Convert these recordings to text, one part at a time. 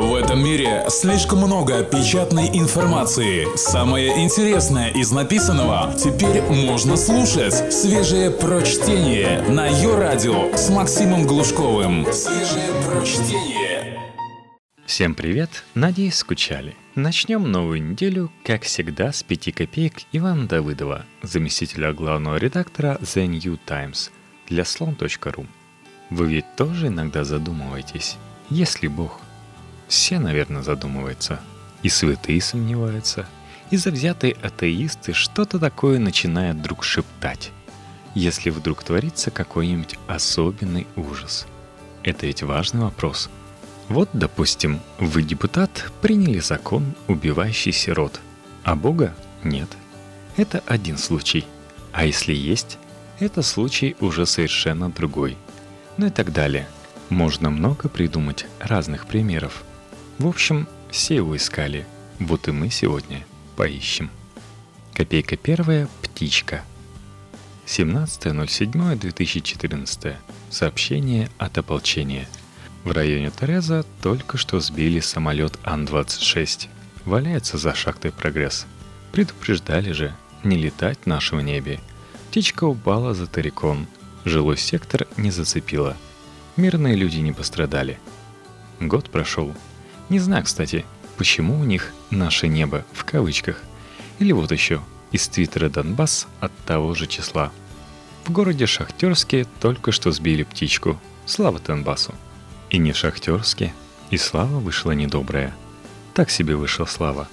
В этом мире слишком много печатной информации. Самое интересное из написанного теперь можно слушать. Свежее прочтение на ее радио с Максимом Глушковым. Свежее прочтение. Всем привет! Надеюсь, скучали. Начнем новую неделю, как всегда, с 5 копеек Ивана Давыдова, заместителя главного редактора The New Times для слон.ру. Вы ведь тоже иногда задумываетесь, если Бог – все, наверное, задумываются. И святые сомневаются. И завзятые атеисты что-то такое начинают вдруг шептать. Если вдруг творится какой-нибудь особенный ужас. Это ведь важный вопрос. Вот, допустим, вы, депутат, приняли закон, убивающий сирот, а Бога нет. Это один случай. А если есть, это случай уже совершенно другой. Ну и так далее. Можно много придумать разных примеров – в общем, все его искали. Вот и мы сегодня поищем. Копейка первая – птичка. 17.07.2014. Сообщение от ополчения. В районе Тереза только что сбили самолет Ан-26. Валяется за шахтой прогресс. Предупреждали же, не летать в нашем небе. Птичка упала за Тарикон. Жилой сектор не зацепила. Мирные люди не пострадали. Год прошел – не знаю, кстати, почему у них «наше небо» в кавычках. Или вот еще, из твиттера Донбасс от того же числа. В городе Шахтерске только что сбили птичку. Слава Донбассу. И не в Шахтерске, и слава вышла недобрая. Так себе вышла слава.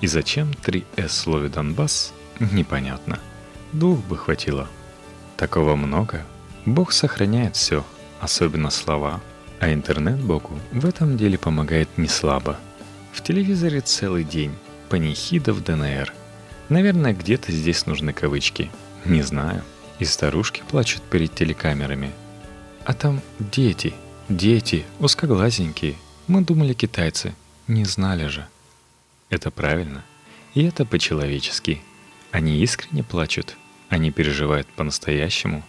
И зачем 3С слове Донбасс, непонятно. Двух бы хватило. Такого много. Бог сохраняет все, особенно слова – а интернет Богу в этом деле помогает не слабо. В телевизоре целый день, панихида в ДНР. Наверное, где-то здесь нужны кавычки. Не знаю. И старушки плачут перед телекамерами. А там дети, дети, узкоглазенькие. Мы думали китайцы, не знали же. Это правильно. И это по-человечески. Они искренне плачут. Они переживают по-настоящему.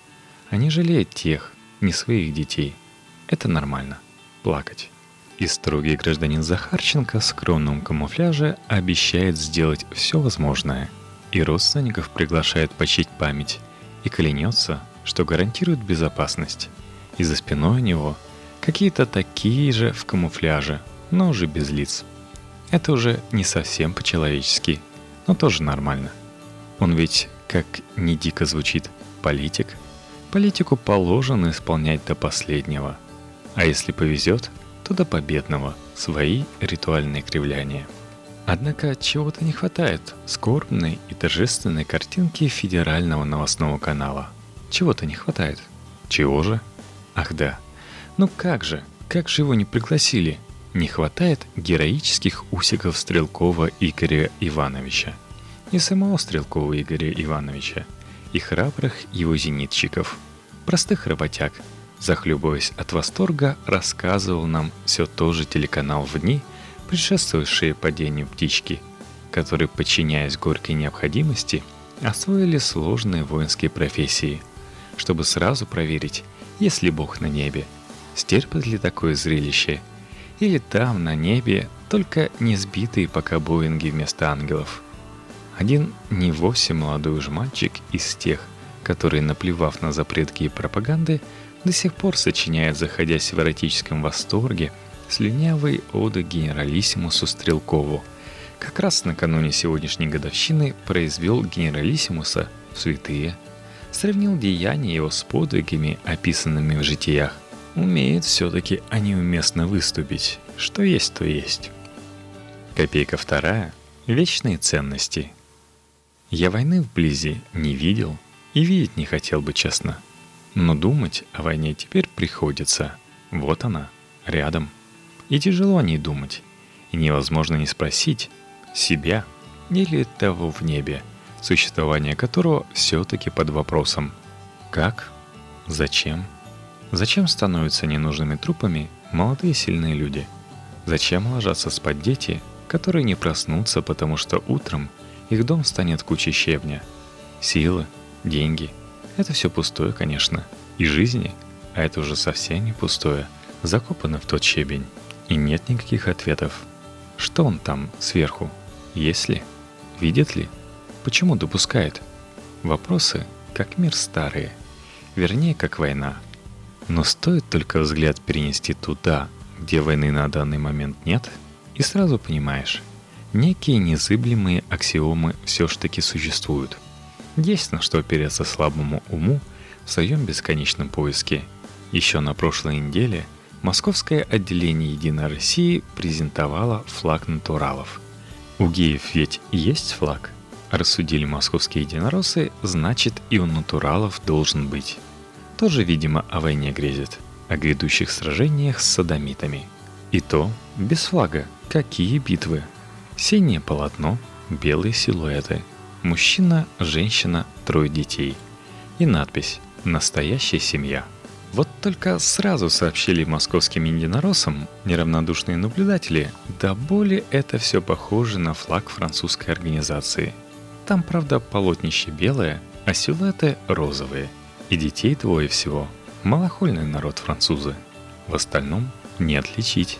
Они жалеют тех, не своих детей – это нормально. Плакать. И строгий гражданин Захарченко в скромном камуфляже обещает сделать все возможное. И родственников приглашает почить память. И клянется, что гарантирует безопасность. И за спиной у него какие-то такие же в камуфляже, но уже без лиц. Это уже не совсем по-человечески, но тоже нормально. Он ведь, как не дико звучит, политик. Политику положено исполнять до последнего – а если повезет, то до победного свои ритуальные кривляния. Однако чего-то не хватает скорбной и торжественной картинки федерального новостного канала. Чего-то не хватает. Чего же? Ах да. Ну как же, как же его не пригласили? Не хватает героических усиков Стрелкова Игоря Ивановича. И самого Стрелкова Игоря Ивановича. И храбрых его зенитчиков. Простых работяг – захлебываясь от восторга, рассказывал нам все тот же телеканал в дни, предшествующие падению птички, которые, подчиняясь горькой необходимости, освоили сложные воинские профессии, чтобы сразу проверить, есть ли Бог на небе, стерпит ли такое зрелище, или там, на небе, только не сбитые пока Боинги вместо ангелов. Один не вовсе молодой уж мальчик из тех, которые, наплевав на запретки и пропаганды, до сих пор сочиняет, заходясь в эротическом восторге, слюнявые оды генералиссимусу Стрелкову. Как раз накануне сегодняшней годовщины произвел генералиссимуса в святые, сравнил деяния его с подвигами, описанными в житиях. Умеет все-таки они уместно выступить, что есть, то есть. Копейка вторая – вечные ценности. Я войны вблизи не видел и видеть не хотел бы честно – но думать о войне теперь приходится. Вот она, рядом. И тяжело о ней думать. И невозможно не спросить себя или того в небе, существование которого все-таки под вопросом. Как? Зачем? Зачем становятся ненужными трупами молодые сильные люди? Зачем ложатся спать дети, которые не проснутся, потому что утром их дом станет кучей щебня? Силы, деньги – это все пустое, конечно. И жизни, а это уже совсем не пустое, закопано в тот щебень. и нет никаких ответов. Что он там сверху? Есть ли? Видит ли? Почему допускает? Вопросы, как мир старые. Вернее, как война. Но стоит только взгляд перенести туда, где войны на данный момент нет, и сразу понимаешь, некие незыблемые аксиомы все ж таки существуют. Есть на что опереться слабому уму в своем бесконечном поиске. Еще на прошлой неделе Московское отделение «Единой России» презентовало флаг натуралов. У геев ведь есть флаг? Рассудили московские единороссы, значит и у натуралов должен быть. Тоже, видимо, о войне грезит, о грядущих сражениях с садомитами. И то без флага. Какие битвы? Синее полотно, белые силуэты. Мужчина, женщина, трое детей. И надпись «Настоящая семья». Вот только сразу сообщили московским единороссам неравнодушные наблюдатели, да более это все похоже на флаг французской организации. Там, правда, полотнище белое, а силуэты розовые. И детей двое всего. Малохольный народ французы. В остальном не отличить.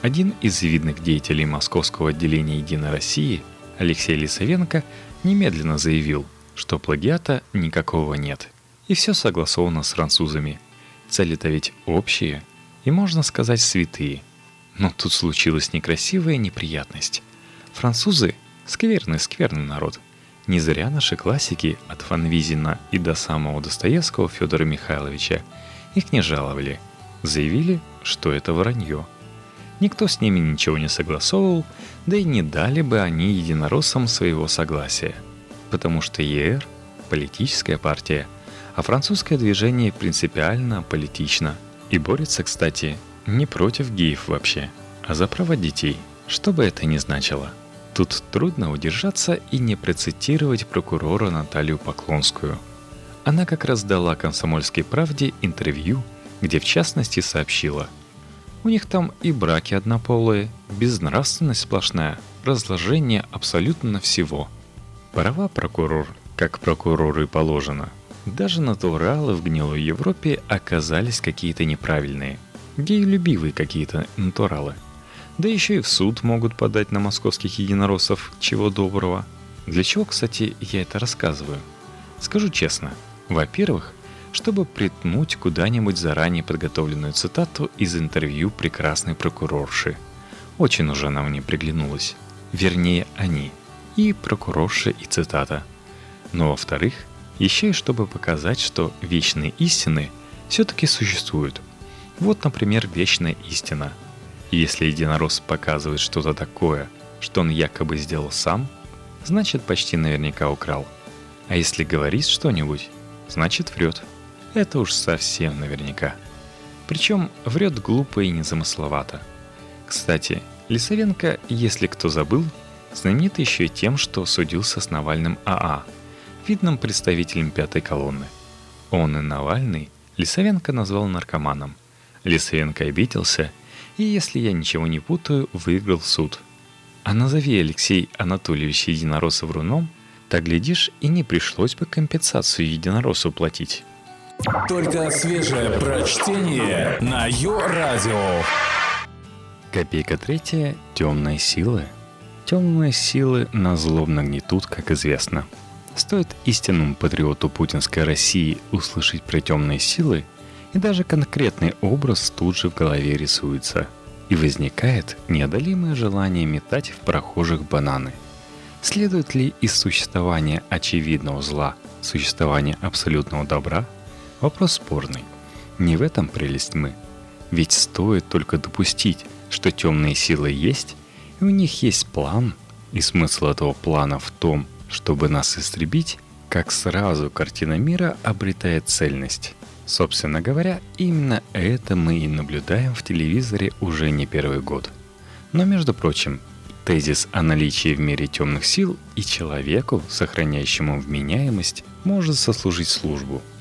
Один из видных деятелей московского отделения «Единой России» Алексей Лисовенко немедленно заявил, что плагиата никакого нет. И все согласовано с французами. Цели-то ведь общие и, можно сказать, святые. Но тут случилась некрасивая неприятность. Французы — скверный-скверный народ. Не зря наши классики от Фанвизина и до самого Достоевского Федора Михайловича их не жаловали. Заявили, что это вранье — Никто с ними ничего не согласовывал, да и не дали бы они единороссам своего согласия. Потому что ЕР – политическая партия, а французское движение принципиально политично. И борется, кстати, не против геев вообще, а за права детей, что бы это ни значило. Тут трудно удержаться и не процитировать прокурора Наталью Поклонскую. Она как раз дала «Комсомольской правде» интервью, где в частности сообщила – у них там и браки однополые, безнравственность сплошная, разложение абсолютно всего. Права прокурор, как прокурору и положено. Даже натуралы в гнилой Европе оказались какие-то неправильные. Гейлюбивые какие-то натуралы. Да еще и в суд могут подать на московских единороссов, чего доброго. Для чего, кстати, я это рассказываю? Скажу честно. Во-первых, чтобы притнуть куда-нибудь заранее подготовленную цитату из интервью прекрасной прокурорши. Очень уже она мне приглянулась. Вернее, они. И прокурорша, и цитата. Но во-вторых, еще и чтобы показать, что вечные истины все-таки существуют. Вот, например, вечная истина. Если единорос показывает что-то такое, что он якобы сделал сам, значит почти наверняка украл. А если говорит что-нибудь, значит врет. Это уж совсем наверняка. Причем врет глупо и незамысловато. Кстати, Лисовенко, если кто забыл, знаменит еще и тем, что судился с Навальным АА, видным представителем пятой колонны. Он и Навальный Лисовенко назвал наркоманом. Лисовенко обиделся и, если я ничего не путаю, выиграл суд. А назови Алексей Анатольевич Единоросов руном, так глядишь и не пришлось бы компенсацию Единоросу платить. Только свежее прочтение на Йо-Радио. Копейка третья – темные силы. Темные силы на злобно гнетут, как известно. Стоит истинному патриоту путинской России услышать про темные силы, и даже конкретный образ тут же в голове рисуется. И возникает неодолимое желание метать в прохожих бананы. Следует ли из существования очевидного зла существование абсолютного добра – Вопрос спорный. Не в этом прелесть тьмы. Ведь стоит только допустить, что темные силы есть, и у них есть план, и смысл этого плана в том, чтобы нас истребить, как сразу картина мира обретает цельность. Собственно говоря, именно это мы и наблюдаем в телевизоре уже не первый год. Но, между прочим, тезис о наличии в мире темных сил и человеку, сохраняющему вменяемость, может сослужить службу –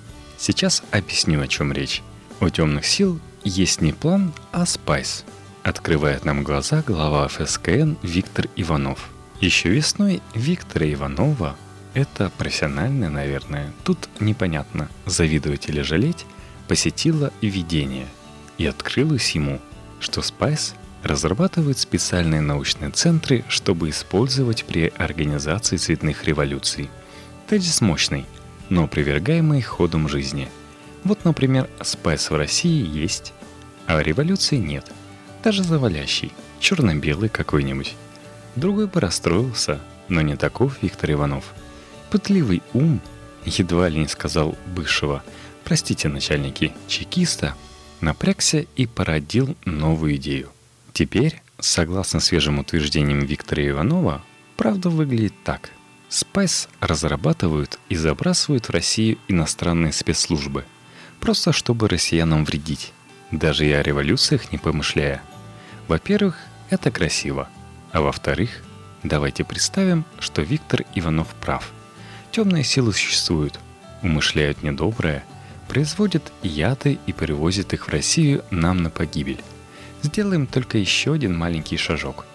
Сейчас объясню, о чем речь. У темных сил есть не план, а спайс. Открывает нам глаза глава ФСКН Виктор Иванов. Еще весной Виктора Иванова, это профессиональное, наверное, тут непонятно, завидовать или жалеть, посетило видение. И открылось ему, что спайс разрабатывают специальные научные центры, чтобы использовать при организации цветных революций. Тезис мощный, но привергаемый ходом жизни. Вот, например, спайс в России есть, а революции нет. Даже завалящий, черно-белый какой-нибудь. Другой бы расстроился, но не таков Виктор Иванов. Пытливый ум, едва ли не сказал бывшего, простите, начальники, чекиста, напрягся и породил новую идею. Теперь, согласно свежим утверждениям Виктора Иванова, правда выглядит так. Спайс разрабатывают и забрасывают в Россию иностранные спецслужбы, просто чтобы россиянам вредить, даже и о революциях не помышляя. Во-первых, это красиво, а во-вторых, давайте представим, что Виктор Иванов прав. Темные силы существуют, умышляют недоброе, производят яды и перевозят их в Россию нам на погибель. Сделаем только еще один маленький шажок.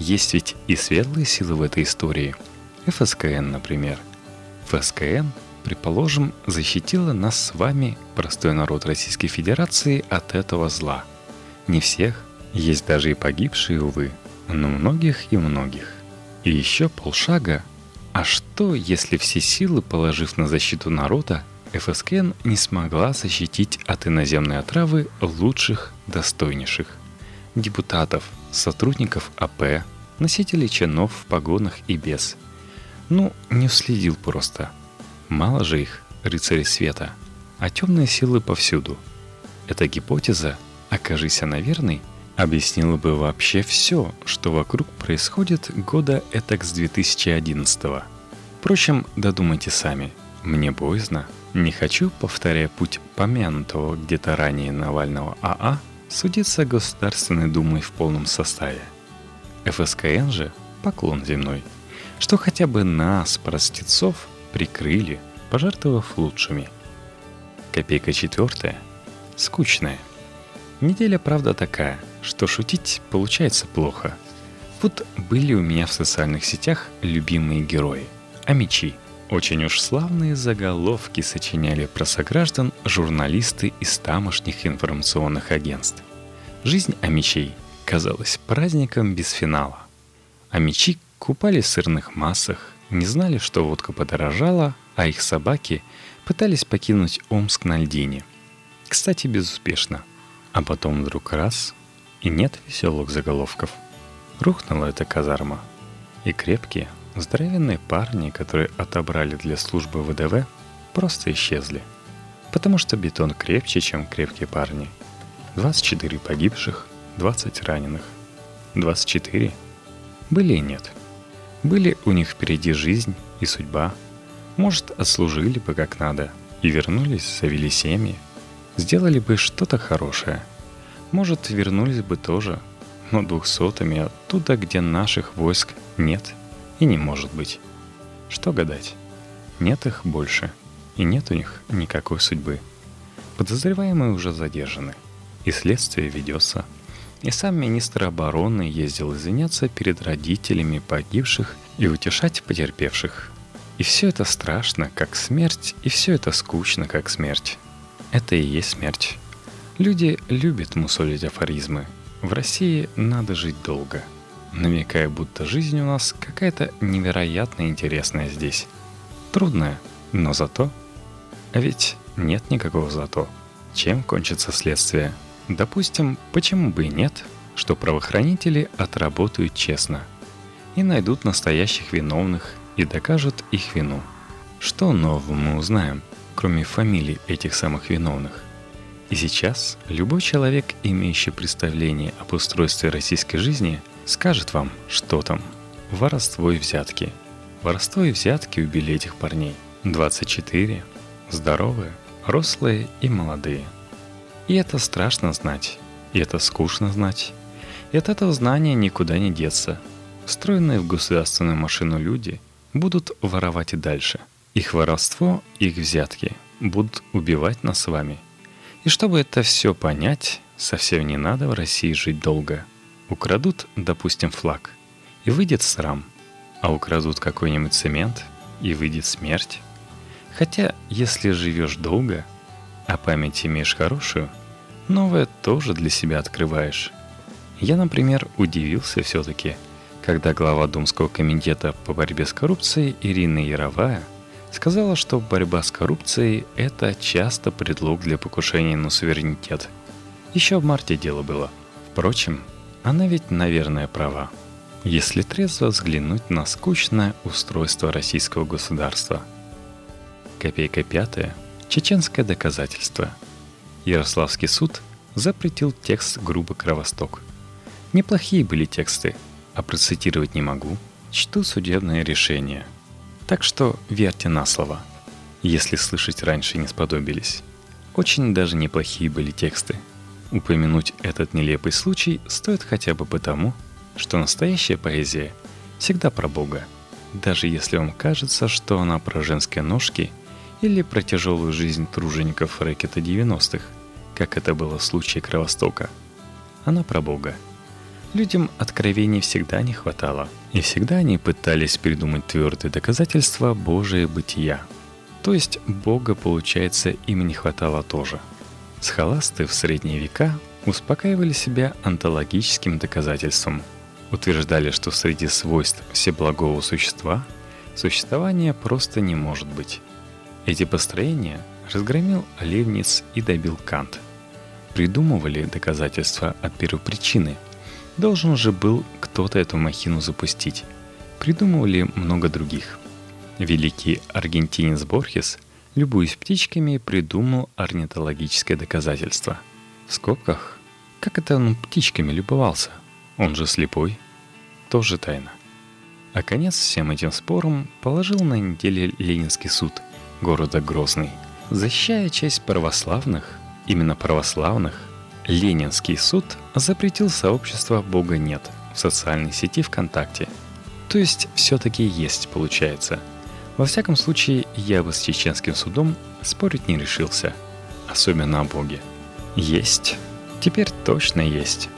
Есть ведь и светлые силы в этой истории. ФСКН, например. ФСКН, предположим, защитила нас с вами, простой народ Российской Федерации, от этого зла. Не всех, есть даже и погибшие, увы, но многих и многих. И еще полшага. А что, если все силы, положив на защиту народа, ФСКН не смогла защитить от иноземной отравы лучших, достойнейших? депутатов, сотрудников АП, носителей чинов в погонах и без. Ну, не уследил просто. Мало же их, рыцари света, а темные силы повсюду. Эта гипотеза, окажись она верной, объяснила бы вообще все, что вокруг происходит года этак с 2011 -го. Впрочем, додумайте сами. Мне боязно. Не хочу, повторяя путь помянутого где-то ранее Навального АА, судиться Государственной Думой в полном составе. ФСКН же – поклон земной, что хотя бы нас, простецов, прикрыли, пожертвовав лучшими. Копейка четвертая – скучная. Неделя, правда, такая, что шутить получается плохо. Вот были у меня в социальных сетях любимые герои – а мечи. Очень уж славные заголовки сочиняли про сограждан журналисты из тамошних информационных агентств. Жизнь амичей казалась праздником без финала. Амичи купались в сырных массах, не знали, что водка подорожала, а их собаки пытались покинуть Омск на льдине. Кстати, безуспешно. А потом вдруг раз — и нет веселых заголовков. Рухнула эта казарма. И крепкие, Здоровенные парни, которые отобрали для службы ВДВ, просто исчезли. Потому что бетон крепче, чем крепкие парни. 24 погибших, 20 раненых. 24? Были и нет. Были у них впереди жизнь и судьба. Может, отслужили бы как надо и вернулись, завели семьи. Сделали бы что-то хорошее. Может, вернулись бы тоже, но двухсотыми оттуда, где наших войск нет – и не может быть. Что гадать? Нет их больше. И нет у них никакой судьбы. Подозреваемые уже задержаны. И следствие ведется. И сам министр обороны ездил извиняться перед родителями погибших и утешать потерпевших. И все это страшно, как смерть, и все это скучно, как смерть. Это и есть смерть. Люди любят мусолить афоризмы. В России надо жить долго – намекая, будто жизнь у нас какая-то невероятно интересная здесь. Трудная, но зато... А ведь нет никакого зато. Чем кончится следствие? Допустим, почему бы и нет, что правоохранители отработают честно и найдут настоящих виновных и докажут их вину. Что нового мы узнаем, кроме фамилий этих самых виновных? И сейчас любой человек, имеющий представление об устройстве российской жизни – скажет вам, что там. Воровство и взятки. Воровство и взятки убили этих парней. 24. Здоровые, рослые и молодые. И это страшно знать. И это скучно знать. И от этого знания никуда не деться. Встроенные в государственную машину люди будут воровать и дальше. Их воровство, их взятки будут убивать нас с вами. И чтобы это все понять, совсем не надо в России жить долго – Украдут, допустим, флаг, и выйдет срам, а украдут какой-нибудь цемент, и выйдет смерть. Хотя, если живешь долго, а память имеешь хорошую, новое тоже для себя открываешь. Я, например, удивился все-таки, когда глава Думского комитета по борьбе с коррупцией Ирина Яровая сказала, что борьба с коррупцией – это часто предлог для покушения на суверенитет. Еще в марте дело было. Впрочем, она ведь, наверное, права. Если трезво взглянуть на скучное устройство российского государства. Копейка пятая – чеченское доказательство. Ярославский суд запретил текст грубо кровосток. Неплохие были тексты, а процитировать не могу. Чту судебное решение – так что верьте на слово, если слышать раньше не сподобились. Очень даже неплохие были тексты. Упомянуть этот нелепый случай стоит хотя бы потому, что настоящая поэзия всегда про Бога, даже если вам кажется, что она про женские ножки или про тяжелую жизнь тружеников рэкета 90-х, как это было в случае Кровостока. Она про Бога – Людям откровений всегда не хватало, и всегда они пытались придумать твердые доказательства Божия бытия. То есть Бога, получается, им не хватало тоже. Схоласты в средние века успокаивали себя онтологическим доказательством. Утверждали, что среди свойств всеблагого существа существования просто не может быть. Эти построения разгромил Левниц и добил Кант. Придумывали доказательства от первопричины – Должен же был кто-то эту махину запустить. Придумывали много других. Великий аргентинец Борхес, любуясь птичками, придумал орнитологическое доказательство. В скобках, как это он птичками любовался? Он же слепой. Тоже тайна. А конец всем этим спорам положил на неделе Ленинский суд города Грозный, защищая честь православных, именно православных, Ленинский суд запретил сообщество «Бога нет» в социальной сети ВКонтакте. То есть все-таки есть, получается. Во всяком случае, я бы с чеченским судом спорить не решился. Особенно о Боге. Есть. Теперь точно есть.